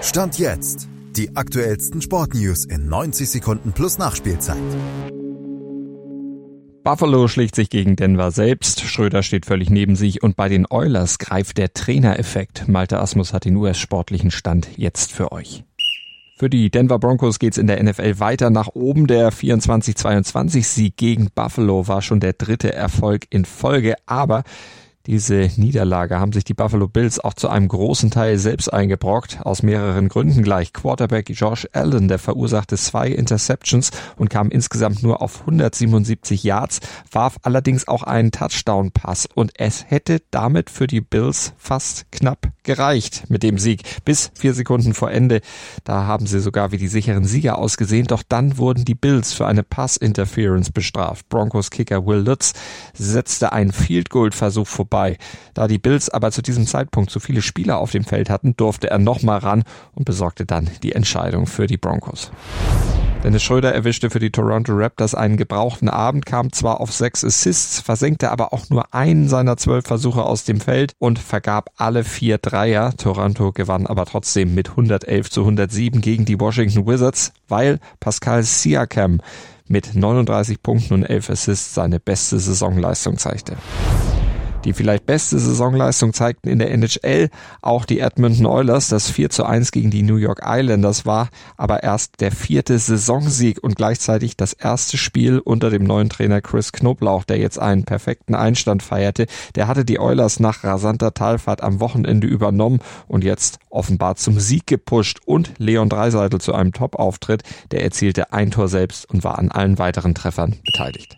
Stand jetzt. Die aktuellsten Sportnews in 90 Sekunden plus Nachspielzeit. Buffalo schlägt sich gegen Denver selbst. Schröder steht völlig neben sich und bei den Oilers greift der Trainereffekt. Malte Asmus hat den US-sportlichen Stand jetzt für euch. Für die Denver Broncos geht's in der NFL weiter nach oben. Der 24-22-Sieg gegen Buffalo war schon der dritte Erfolg in Folge, aber diese Niederlage haben sich die Buffalo Bills auch zu einem großen Teil selbst eingebrockt, aus mehreren Gründen gleich. Quarterback Josh Allen, der verursachte zwei Interceptions und kam insgesamt nur auf 177 Yards, warf allerdings auch einen Touchdown-Pass und es hätte damit für die Bills fast knapp gereicht mit dem Sieg. Bis vier Sekunden vor Ende, da haben sie sogar wie die sicheren Sieger ausgesehen, doch dann wurden die Bills für eine Pass-Interference bestraft. Broncos Kicker Will Lutz setzte einen Field-Goal-Versuch vorbei vorbei. Da die Bills aber zu diesem Zeitpunkt zu viele Spieler auf dem Feld hatten, durfte er nochmal ran und besorgte dann die Entscheidung für die Broncos. Dennis Schröder erwischte für die Toronto Raptors einen gebrauchten Abend, kam zwar auf sechs Assists, versenkte aber auch nur einen seiner zwölf Versuche aus dem Feld und vergab alle vier Dreier. Toronto gewann aber trotzdem mit 111 zu 107 gegen die Washington Wizards, weil Pascal Siakam mit 39 Punkten und 11 Assists seine beste Saisonleistung zeigte. Die vielleicht beste Saisonleistung zeigten in der NHL auch die Edmonton Oilers. Das 4 zu 1 gegen die New York Islanders war aber erst der vierte Saisonsieg und gleichzeitig das erste Spiel unter dem neuen Trainer Chris Knoblauch, der jetzt einen perfekten Einstand feierte. Der hatte die Oilers nach rasanter Talfahrt am Wochenende übernommen und jetzt offenbar zum Sieg gepusht und Leon Dreiseitel zu einem Top-Auftritt. Der erzielte ein Tor selbst und war an allen weiteren Treffern beteiligt.